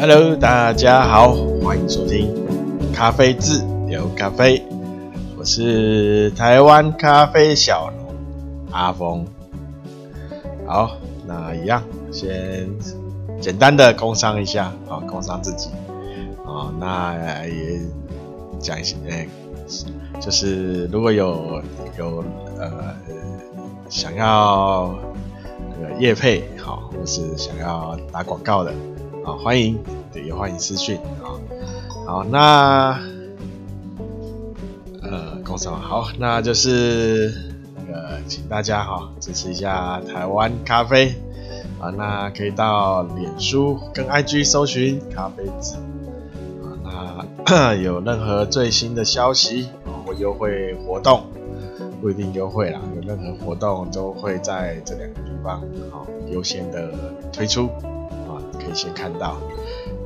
Hello，大家好，欢迎收听咖啡志聊咖啡，我是台湾咖啡小农阿峰。好，那一样先简单的工商一下啊，工商自己啊，那也讲一些，欸，就是如果有有呃想要那个业配好，或是想要打广告的。欢迎，对，也欢迎私讯啊。好，那呃，工商好，那就是那个，请大家哈支持一下台湾咖啡啊。那可以到脸书跟 IG 搜寻咖啡子啊。那 有任何最新的消息或优惠活动，不一定优惠啦，有任何活动都会在这两个地方好优先的推出。可以先看到，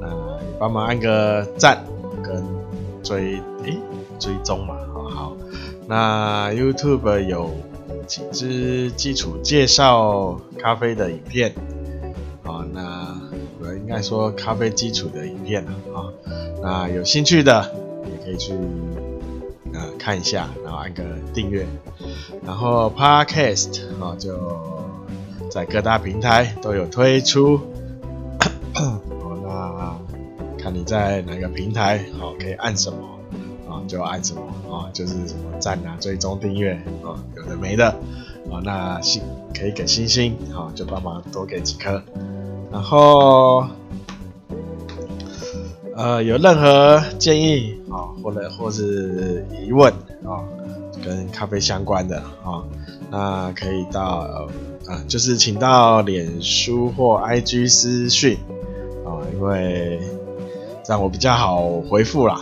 那你帮忙按个赞跟追，诶、追踪嘛，好好。那 YouTube 有几支基础介绍咖啡的影片，啊，那我应该说咖啡基础的影片啊，那有兴趣的也可以去呃看一下，然后按个订阅，然后 Podcast 啊就在各大平台都有推出。哦，那看你在哪个平台，好，可以按什么啊，就按什么啊，就是什么赞啊、追踪、订阅啊，有的没的啊，那星可以给星星，好，就帮忙多给几颗。然后，呃，有任何建议啊，或者或是疑问啊，跟咖啡相关的啊，那可以到啊，就是请到脸书或 IG 私讯。因为这样我比较好回复啦，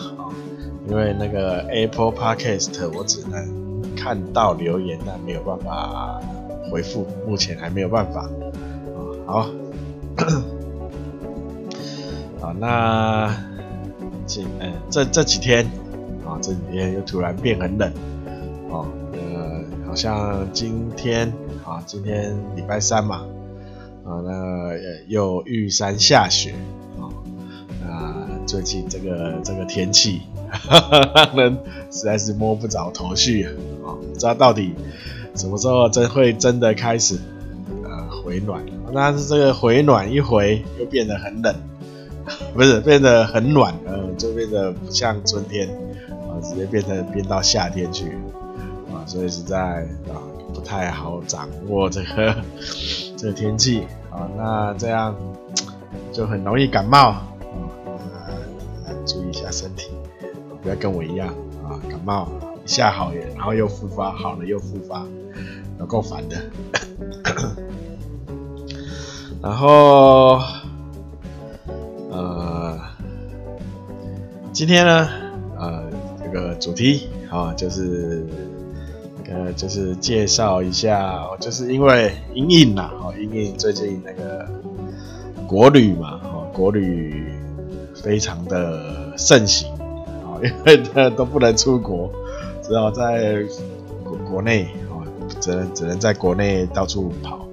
因为那个 Apple Podcast 我只能看到留言，但没有办法回复，目前还没有办法啊。好，好，那这嗯这这几天啊，这几天又突然变很冷哦，呃，好像今天啊，今天礼拜三嘛。啊，那又玉山下雪啊，那最近这个这个天气，让人实在是摸不着头绪啊，不知道到底什么时候真会真的开始呃回暖，但是这个回暖一回又变得很冷，不是变得很暖，呃，就变得不像春天啊，直接变成变到夏天去啊，所以实在啊不太好掌握这个。这天气啊，那这样就很容易感冒啊，注意一下身体，不要跟我一样啊，感冒一下好，然后又复发，好了又复发，有够烦的。然后呃，今天呢，呃，这个主题啊，就是。呃，就是介绍一下，就是因为因应呐，哦，因应最近那个国旅嘛，哦，国旅非常的盛行，哦，因为都不能出国，只好在国国内，哦，只能只能在国内到处跑，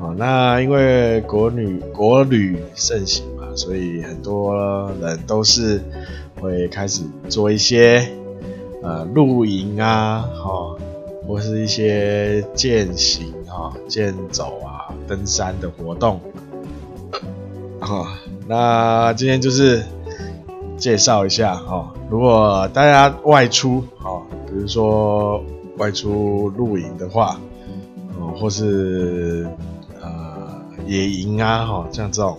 哦，那因为国旅国旅盛行嘛，所以很多人都是会开始做一些呃露营啊，哦。或是一些健行啊、健走啊、登山的活动，啊，那今天就是介绍一下哈。如果大家外出，哈，比如说外出露营的话，哦，或是呃野营啊，哈，像这种，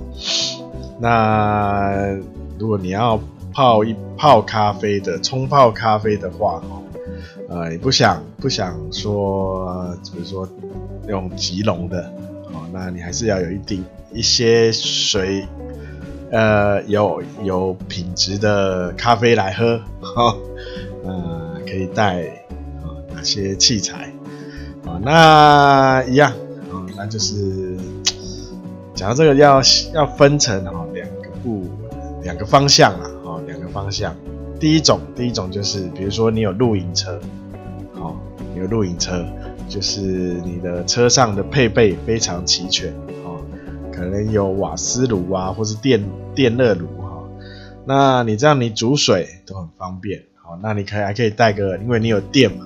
那如果你要泡一泡咖啡的，冲泡咖啡的话，哦呃，你不想不想说，比如说用即溶的，哦，那你还是要有一定一些水，呃，有有品质的咖啡来喝，哈、呃，可以带啊、哦、哪些器材啊、那一样啊、哦，那就是讲到这个要要分成哈两个部两个方向啊，哦，两个方向。第一种第一种就是比如说你有露营车。有露营车，就是你的车上的配备非常齐全，哦，可能有瓦斯炉啊，或是电电热炉哈。那你这样你煮水都很方便，好，那你可以还可以带个，因为你有电嘛，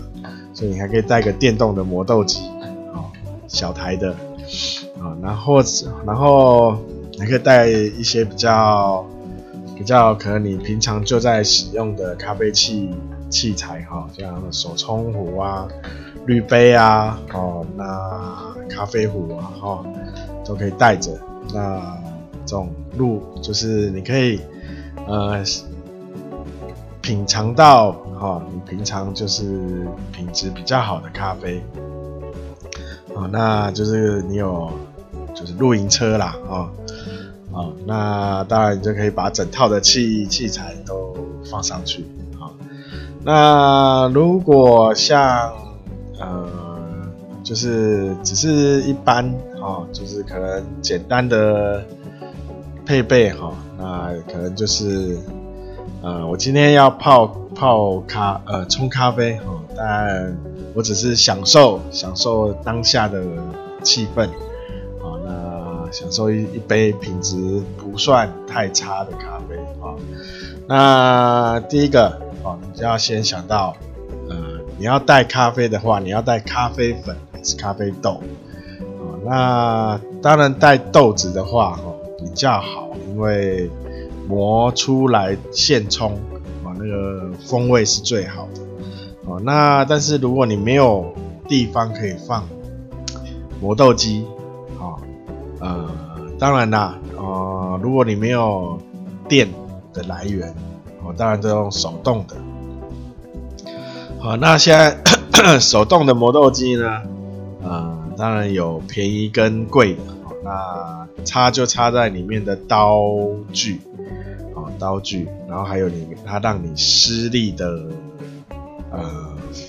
所以你还可以带个电动的磨豆机，好，小台的，啊，然后然后还可以带一些比较比较可能你平常就在使用的咖啡器器材哈，像手冲壶啊。滤杯啊，哦，那咖啡壶啊，哈，都可以带着。那这种路就是你可以呃品尝到哈，你平常就是品质比较好的咖啡。哦，那就是你有就是露营车啦，啊，那当然你就可以把整套的器器材都放上去。啊，那如果像呃，就是只是一般哦，就是可能简单的配备哈，那可能就是呃，我今天要泡泡咖呃冲咖啡哈，但我只是享受享受当下的气氛，享受一一杯品质不算太差的咖啡啊，那第一个哦，你就要先想到。呃你要带咖啡的话，你要带咖啡粉还是咖啡豆？哦，那当然带豆子的话，哦比较好，因为磨出来现冲，啊那个风味是最好的。哦，那但是如果你没有地方可以放磨豆机，呃，当然啦，呃，如果你没有电的来源，哦，当然都用手动的。好，那现在手动的磨豆机呢？呃，当然有便宜跟贵的。那差就差在里面的刀具，哦，刀具，然后还有你它让你施力的呃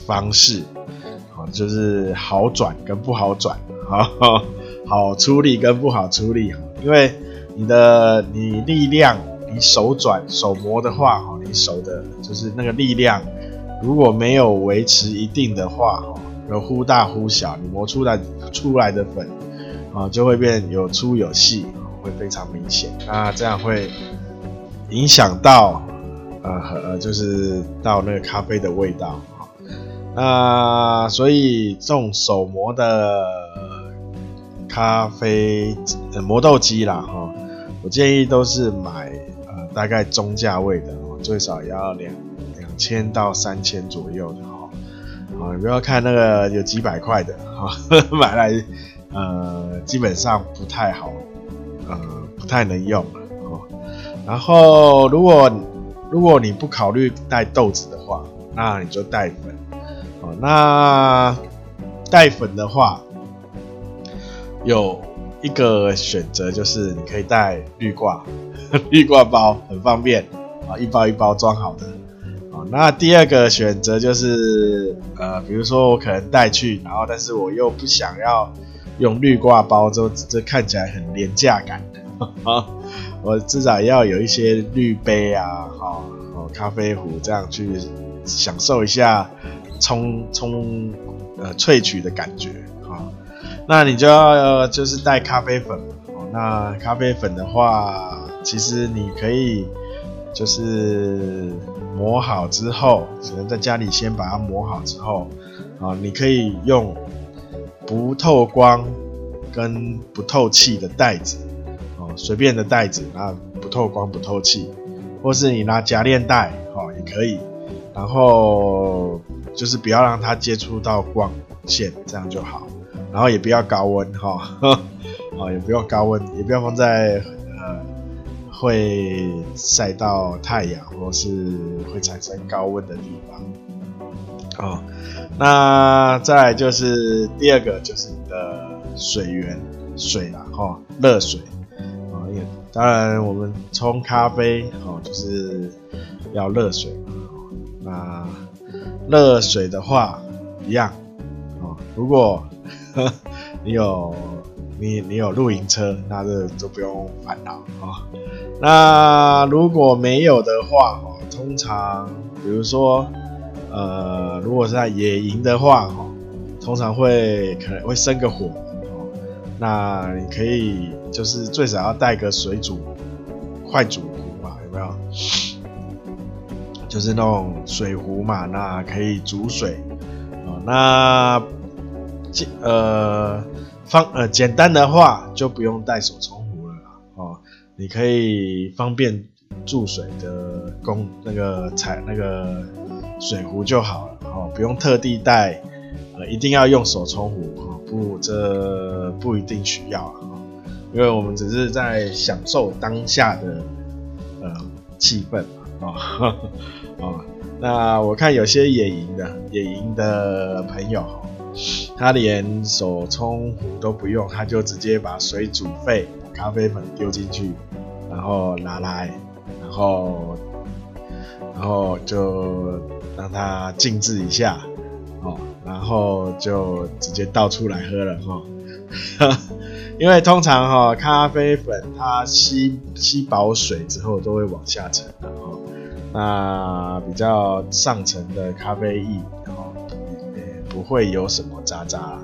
方式，好，就是好转跟不好转，好，好出力跟不好出力，因为你的你力量，你手转手磨的话，哈，你手的就是那个力量。如果没有维持一定的话，哈，有忽大忽小，你磨出来出来的粉，啊，就会变有粗有细，会非常明显。那这样会影响到，呃，呃，就是到那个咖啡的味道，那所以这种手磨的咖啡磨豆机啦，哈，我建议都是买呃大概中价位的哦，最少要两两。千到三千左右的哈，啊，你不要看那个有几百块的哈，买来呃基本上不太好，呃不太能用哦。然后如果如果你不考虑带豆子的话，那你就带粉哦。那带粉的话，有一个选择就是你可以带滤挂，滤挂包很方便啊，一包一包装好的。那第二个选择就是，呃，比如说我可能带去，然后但是我又不想要用滤挂包，就这看起来很廉价感的，我至少要有一些滤杯啊，哈，哦，咖啡壶这样去享受一下冲冲呃萃取的感觉，那你就要就是带咖啡粉，哦，那咖啡粉的话，其实你可以就是。磨好之后，只能在家里先把它磨好之后，啊，你可以用不透光跟不透气的袋子，哦，随便的袋子，然后不透光不透气，或是你拿夹链袋，哦，也可以，然后就是不要让它接触到光线，这样就好，然后也不要高温，哈，啊，也不要高温，也不要放在呃。会晒到太阳，或是会产生高温的地方。哦，那再来就是第二个，就是你的水源，水啦，哈、哦，热水。啊、哦，因为当然我们冲咖啡，哦，就是要热水。那热水的话，一样。哦，如果 你有你你有露营车，那这就不用烦恼啊。那如果没有的话，哦，通常比如说，呃，如果是在野营的话，哈，通常会可能会生个火，那你可以就是最少要带个水煮快煮壶嘛，有没有？就是那种水壶嘛，那可以煮水。哦，那呃方呃简单的话就不用带手冲壶了啦。哦，你可以方便注水的工那个采那个水壶就好了。哦，不用特地带。呃，一定要用手冲壶哦？不，这不一定需要啊，因为我们只是在享受当下的呃气氛嘛啊啊。那我看有些野营的野营的朋友，他连手冲壶都不用，他就直接把水煮沸，咖啡粉丢进去，然后拿来，然后然后就让它静置一下。哦，然后就直接倒出来喝了哈，因为通常哈咖啡粉它吸吸饱水之后都会往下沉的哈，那比较上层的咖啡液不会有什么渣渣啊，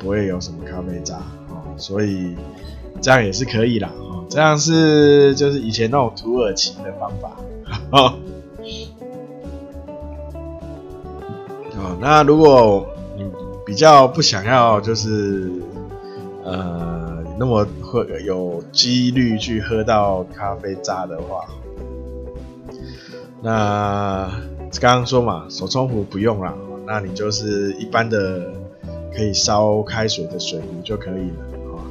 不会有什么咖啡渣哦，所以这样也是可以啦，哦，这样是就是以前那种土耳其的方法哈。那如果你比较不想要，就是呃那么会有几率去喝到咖啡渣的话，那刚刚说嘛，手冲壶不用了，那你就是一般的可以烧开水的水壶就可以了啊。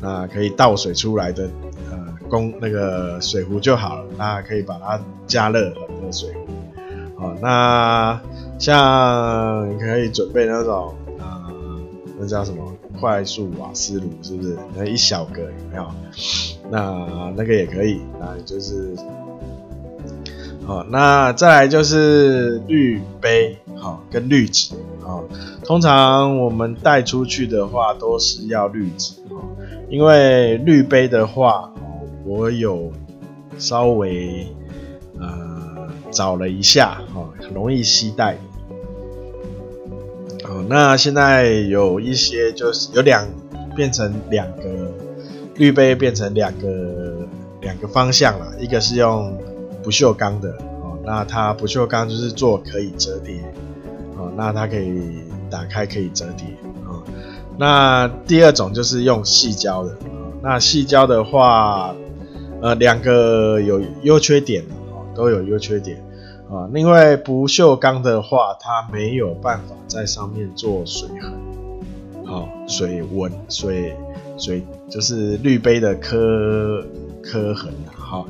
那可以倒水出来的呃公那个水壶就好了，那可以把它加热的水壶，好那。像你可以准备那种，呃，那叫什么快速瓦斯炉，是不是？那一小个有没有？那那个也可以，那就是，好，那再来就是滤杯，好，跟滤纸，好，通常我们带出去的话都是要滤纸，因为滤杯的话，我有稍微呃找了一下，哈，很容易携带。哦，那现在有一些就是有两变成两个滤杯，变成两个两个方向了。一个是用不锈钢的，哦，那它不锈钢就是做可以折叠，那它可以打开可以折叠，哦，那第二种就是用细胶的，哦，那细胶的话，呃，两个有优缺点，哦，都有优缺点。啊，另外不锈钢的话，它没有办法在上面做水痕，好，水纹、水水就是滤杯的刻刻痕，好，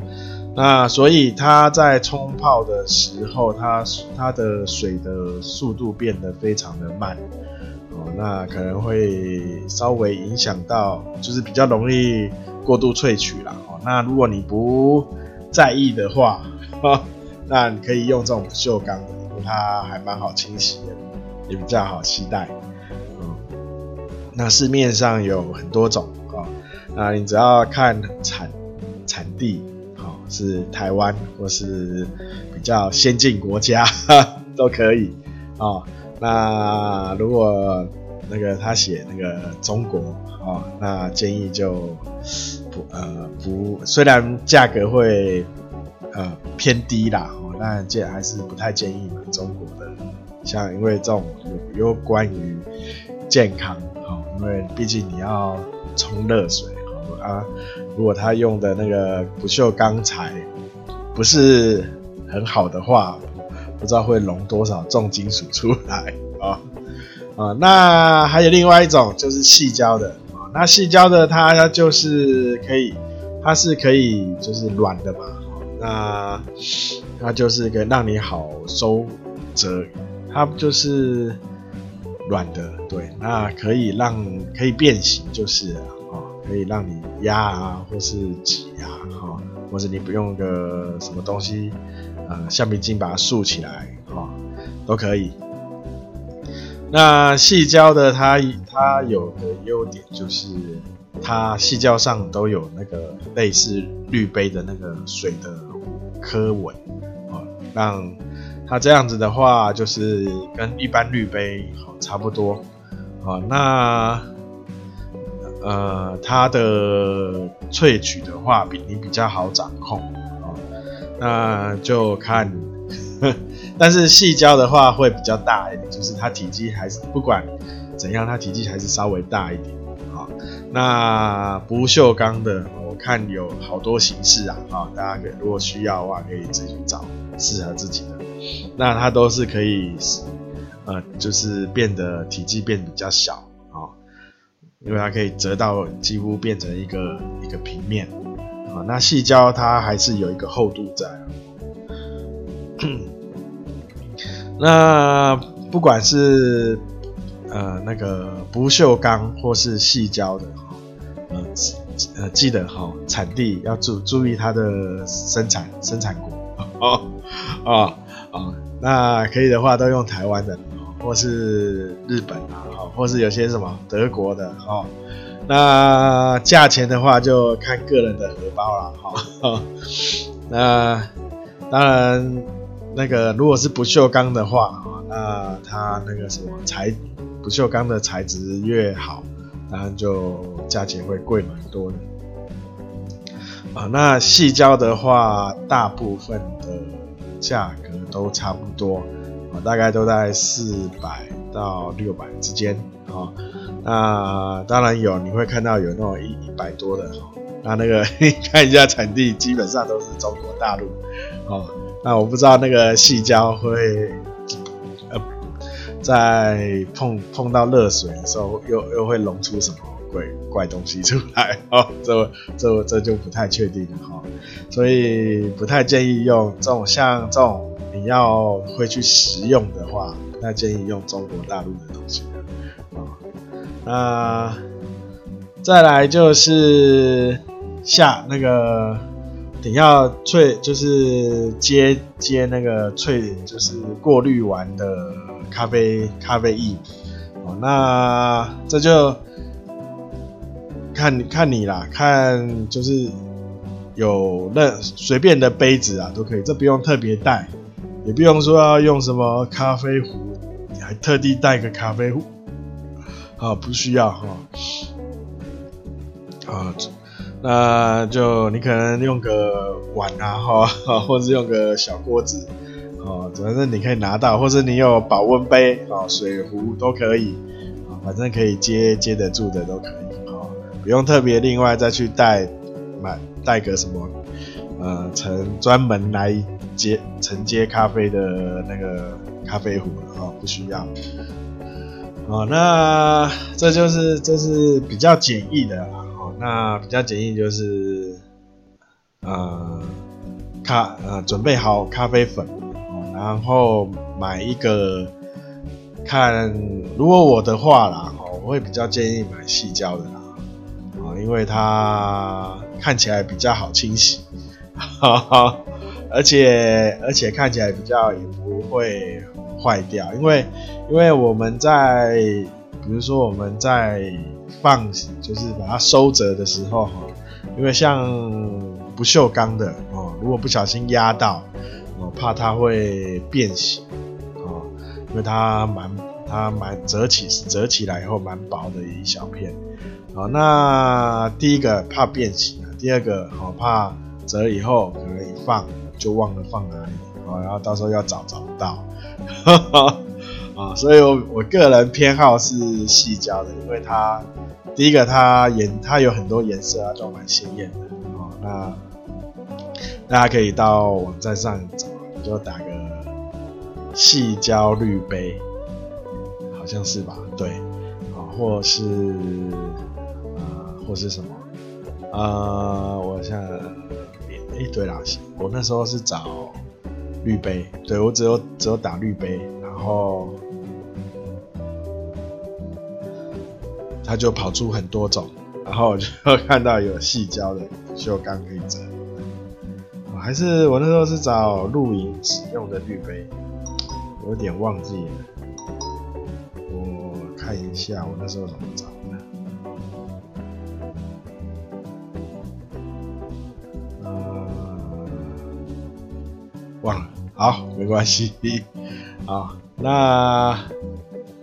那所以它在冲泡的时候，它它的水的速度变得非常的慢，哦，那可能会稍微影响到，就是比较容易过度萃取啦，哦，那如果你不在意的话，哈。那你可以用这种不锈钢的，因为它还蛮好清洗的，也比较好携带。嗯，那市面上有很多种啊，那你只要看产产地，是台湾或是比较先进国家 都可以哦。那如果那个他写那个中国哦，那建议就不呃不，虽然价格会。呃，偏低啦，哦，但这还是不太建议买中国的，像因为这种有有关于健康，哦，因为毕竟你要冲热水，啊，如果他用的那个不锈钢材不是很好的话，不知道会溶多少重金属出来，啊啊，那还有另外一种就是细胶的，啊，那细胶的它它就是可以，它是可以就是软的嘛。那它就是可以让你好收折，它就是软的，对，那可以让可以变形，就是啊，可以让你压啊，或是挤啊，哈，或者你不用个什么东西，呃，橡皮筋把它竖起来，哈，都可以。那矽胶的它它有个优点就是。它矽胶上都有那个类似滤杯的那个水的刻纹啊，让它这样子的话，就是跟一般滤杯好差不多啊。那呃，它的萃取的话，比你比较好掌控哦。那就看呵，但是细胶的话会比较大一点，就是它体积还是不管怎样，它体积还是稍微大一点啊、哦。那不锈钢的，我看有好多形式啊，啊、哦，大家可以如果需要的话，可以自己去找适合自己的。那它都是可以，呃，就是变得体积变比较小。因为它可以折到几乎变成一个一个平面，啊，那细胶它还是有一个厚度在。那不管是呃那个不锈钢或是细胶的，呃呃记得哈，产地要注注意它的生产生产国 哦哦哦，那可以的话都用台湾的。或是日本啊，或是有些什么德国的哦，那价钱的话就看个人的荷包了哈。那当然，那个如果是不锈钢的话，那它那个什么材不锈钢的材质越好，当然就价钱会贵蛮多的。啊，那细胶的话，大部分的价格都差不多。大概都在四百到六百之间啊，那当然有，你会看到有那种一一百多的哈，那那个 看一下产地，基本上都是中国大陆哦。那我不知道那个细胶会呃，在碰碰到热水的时候，又又会溶出什么怪怪东西出来哦？这这这就不太确定了哈，所以不太建议用这种像这种。你要会去食用的话，那建议用中国大陆的东西啊、那再来就是下那个你要萃，就是接接那个萃，就是过滤完的咖啡咖啡液哦。那这就看看你啦，看就是有那随便的杯子啊都可以，这不用特别带。也不用说要用什么咖啡壶，你还特地带个咖啡壶，啊，不需要哈，啊，那就你可能用个碗啊，哈，或者用个小锅子，啊，反正你可以拿到，或者你有保温杯啊、水壶都可以，啊，反正可以接接得住的都可以，啊，不用特别另外再去带买带个什么，呃，成专门来。接承接咖啡的那个咖啡壶了哦，不需要哦。那这就是这是比较简易的啦哦。那比较简易就是呃咖呃准备好咖啡粉哦，然后买一个看如果我的话啦哦，我会比较建议买细胶的啦啊，因为它看起来比较好清洗。哈哈。而且而且看起来比较也不会坏掉，因为因为我们在比如说我们在放就是把它收折的时候哈，因为像不锈钢的哦，如果不小心压到，我怕它会变形哦，因为它蛮它蛮折起折起来以后蛮薄的一小片，好，那第一个怕变形啊，第二个好怕折以后可能一放。就忘了放哪里啊，然后到时候要找找不到，啊，所以我我个人偏好是细胶的，因为它第一个它颜它有很多颜色啊，都蛮鲜艳的啊。那大家可以到网站上找，你就打个细胶滤杯，好像是吧？对，啊，或是呃，或是什么？呃，我想。一堆啦，我那时候是找滤杯，对，我只有只有打滤杯，然后他就跑出很多种，然后我就 看到有细胶的不锈钢可以折，我还是我那时候是找露营使用的滤杯，有点忘记了，我看一下我那时候怎么找。没关系，好，那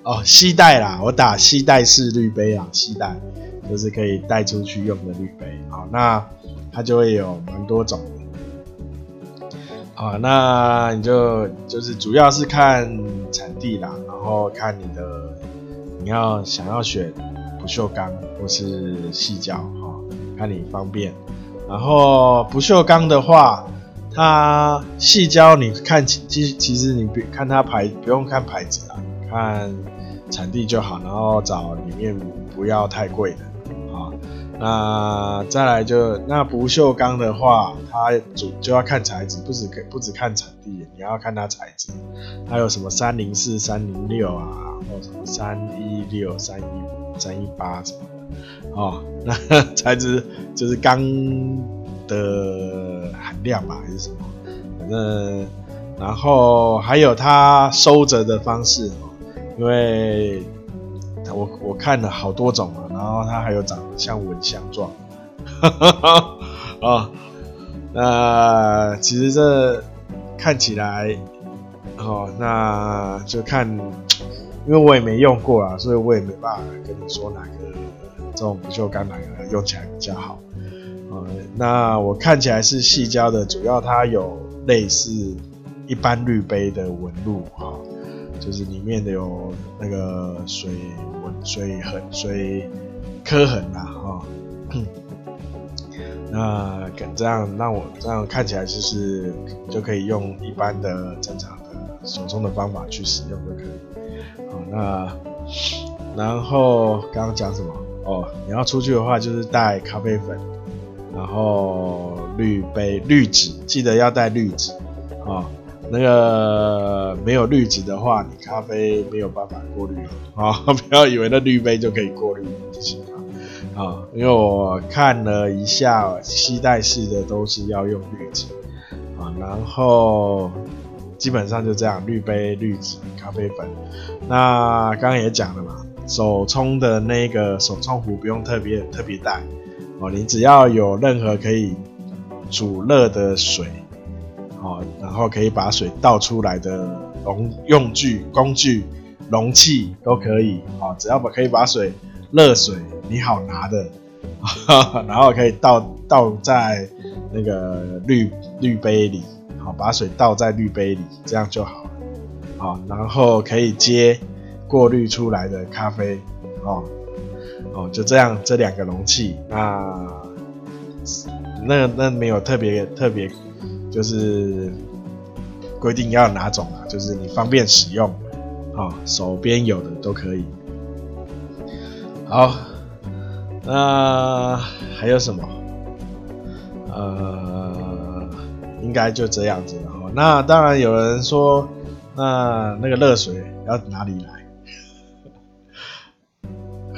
哦，携带啦，我打携带式滤杯啊，携带，就是可以带出去用的滤杯。好，那它就会有蛮多种。好，那你就就是主要是看产地啦，然后看你的你要想要选不锈钢或是细胶，哈，看你方便。然后不锈钢的话，它细胶你看其其实你别看它牌不用看牌子啊，看产地就好，然后找里面不要太贵的啊。那再来就那不锈钢的话，它主就要看材质，不止不止看产地，你要看它材质，它有什么三零四、三零六啊，或什么三一六、三一五、三一八什么的哦。那 材质就是钢的含量吧，还是什么？反正然后还有它收着的方式，因为。我我看了好多种嘛，然后它还有长得像蚊香状，啊，那其实这看起来，哦，那就看，因为我也没用过啊，所以我也没办法跟你说哪个这种不锈钢哪个用起来比较好，啊，那我看起来是细胶的，主要它有类似一般滤杯的纹路啊。就是里面的有那个水纹、水痕、水刻痕呐，哈。那这样，那我这样看起来就是就可以用一般的正常的手冲的方法去使用就可以。好，那然后刚刚讲什么？哦，你要出去的话就是带咖啡粉，然后滤杯、滤纸，记得要带滤纸啊。那个没有滤纸的话，你咖啡没有办法过滤啊！不要以为那滤杯就可以过滤，不行啊！啊，因为我看了一下，携带式的都是要用滤纸啊，然后基本上就这样，滤杯、滤纸、咖啡粉。那刚刚也讲了嘛，手冲的那个手冲壶不用特别特别带哦，你只要有任何可以煮热的水。哦，然后可以把水倒出来的容用具、工具、容器都可以。哦，只要把可以把水热水你好拿的，然后可以倒倒在那个滤滤杯里。好，把水倒在滤杯里，这样就好了。好，然后可以接过滤出来的咖啡。哦哦，就这样，这两个容器。那那那没有特别特别。就是规定要哪种啊？就是你方便使用，啊，手边有的都可以。好，那还有什么？呃，应该就这样子了。那当然有人说，那那个热水要哪里来？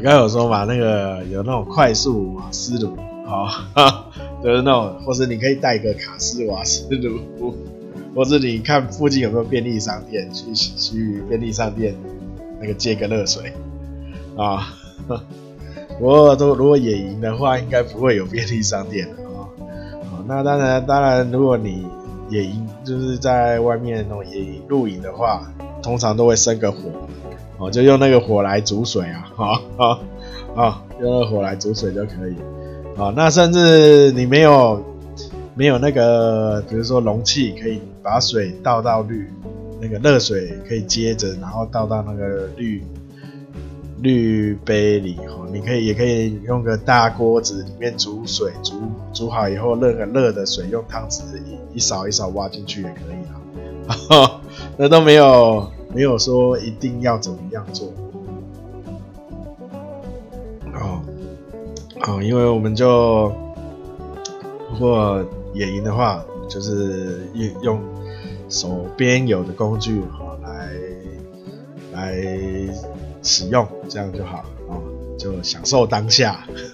刚有说嘛，那个有那种快速瓦斯炉，好。就是那种，或是你可以带一个卡式瓦斯炉，或者你看附近有没有便利商店，去去便利商店那个接个热水啊。不过都如果野营的话，应该不会有便利商店的啊。那当然当然，如果你野营就是在外面那种野营露营的话，通常都会生个火，哦，就用那个火来煮水啊，好好好，用那个火来煮水就可以。啊，那甚至你没有没有那个，比如说容器可以把水倒到滤那个热水可以接着，然后倒到那个滤滤杯里哈。你可以也可以用个大锅子里面煮水，煮煮好以后，热个热的水用汤匙一一勺一勺挖进去也可以啊 哈。那都没有没有说一定要怎么样做。哦，因为我们就如果野营的话，就是用用手边有的工具哈来来使用，这样就好哦，就享受当下。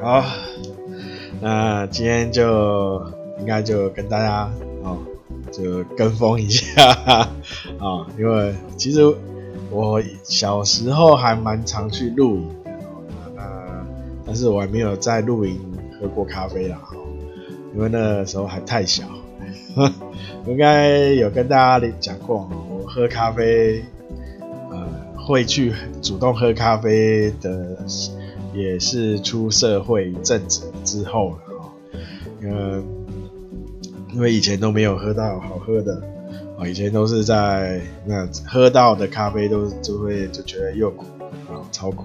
好，那今天就应该就跟大家哦，就跟风一下 啊，因为其实。我小时候还蛮常去露营的，那但是我还没有在露营喝过咖啡啦，因为那时候还太小。应该有跟大家讲过，我喝咖啡，呃，会去主动喝咖啡的，也是出社会一阵子之后了哦。嗯，因为以前都没有喝到好喝的啊，以前都是在那喝到的咖啡都就会就觉得又苦啊，超苦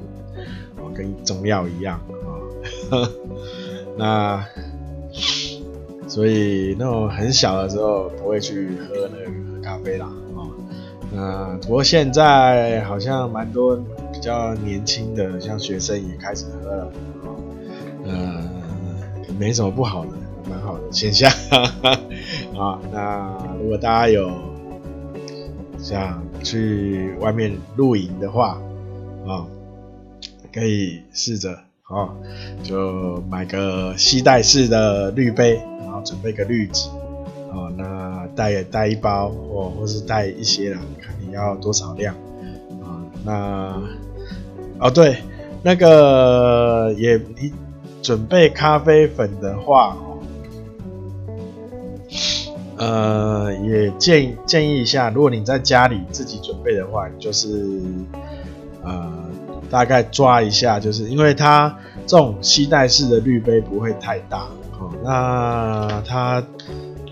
啊，跟中药一样啊。那所以那种很小的时候不会去喝那个咖啡啦啊。那不过现在好像蛮多比较年轻的，像学生也开始喝了啊，呃，没什么不好的，蛮好的现象。啊，那如果大家有想去外面露营的话，啊，可以试着啊，就买个吸带式的滤杯，然后准备个滤纸。哦，那带也带一包，或或是带一些啦，看你要多少量啊？那哦对，那个也你准备咖啡粉的话，呃，也建议建议一下，如果你在家里自己准备的话，就是呃大概抓一下，就是因为它这种吸带式的滤杯不会太大，哦，那它。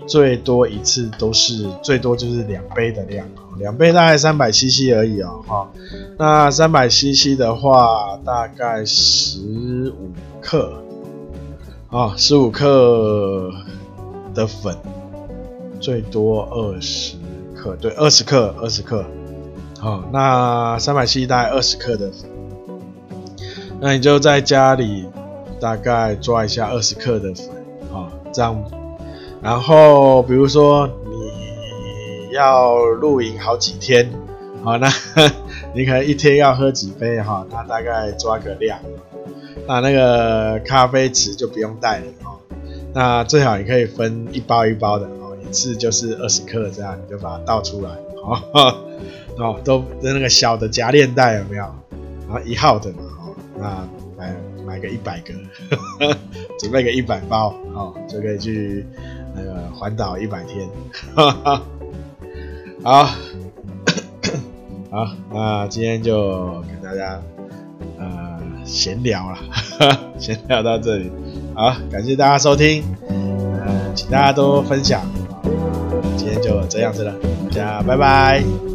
最多一次都是最多就是两杯的量，两杯大概三百 CC 而已哦，哈，那三百 CC 的话大概十五克，啊，十五克的粉，最多二十克，对，二十克，二十克，好，那三百 CC 大概二十克的，那你就在家里大概抓一下二十克的粉，啊，这样。然后，比如说你要露营好几天，好，那 你可能一天要喝几杯哈，那大概抓个量，那那个咖啡匙就不用带了哦。那最好你可以分一包一包的，次就是二十克这样，你就把它倒出来，哦，哦，都那个小的夹链袋有没有？然后一号的嘛，哦，那买买个一百个，准备个一百包，哦，就可以去。那个环岛一百天，哈哈，好，好，那今天就跟大家呃闲聊了，闲聊到这里，好，感谢大家收听，呃，请大家多分享，就这样子了，大家拜拜。